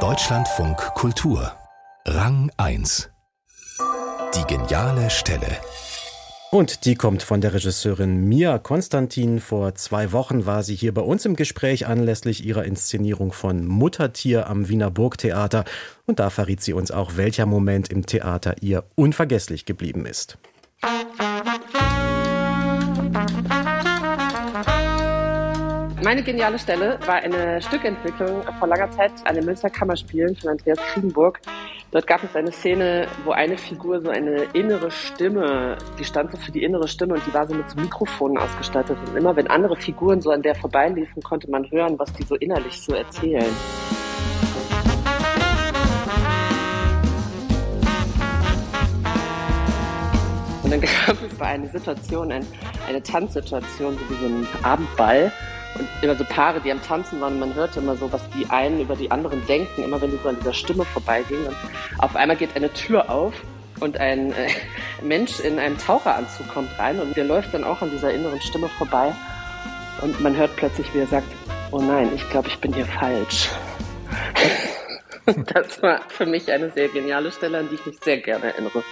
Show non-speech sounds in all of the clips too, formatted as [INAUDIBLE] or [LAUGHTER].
Deutschlandfunk Kultur Rang 1 Die geniale Stelle und die kommt von der Regisseurin Mia Konstantin. Vor zwei Wochen war sie hier bei uns im Gespräch anlässlich ihrer Inszenierung von Muttertier am Wiener Burgtheater. Und da verriet sie uns auch, welcher Moment im Theater ihr unvergesslich geblieben ist. Meine geniale Stelle war eine Stückentwicklung vor langer Zeit an den Münster Kammerspielen von Andreas Kriegenburg. Dort gab es eine Szene, wo eine Figur so eine innere Stimme, die stand so für die innere Stimme und die war so mit so Mikrofonen ausgestattet. Und immer wenn andere Figuren so an der vorbeiliefen, konnte man hören, was die so innerlich so erzählen. Und dann [LAUGHS] gab es eine Situation, ein, eine Tanzsituation, so wie so ein Abendball und immer so Paare, die am Tanzen waren, man hörte immer so, was die einen über die anderen denken, immer wenn die so an dieser Stimme vorbeigingen. Und auf einmal geht eine Tür auf und ein äh, Mensch in einem Taucheranzug kommt rein und der läuft dann auch an dieser inneren Stimme vorbei. Und man hört plötzlich, wie er sagt, oh nein, ich glaube, ich bin hier falsch. [LAUGHS] das war für mich eine sehr geniale Stelle, an die ich mich sehr gerne erinnere.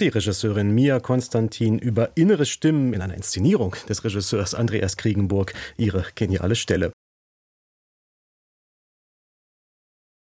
Die Regisseurin Mia Konstantin über innere Stimmen in einer Inszenierung des Regisseurs Andreas Kriegenburg ihre geniale Stelle.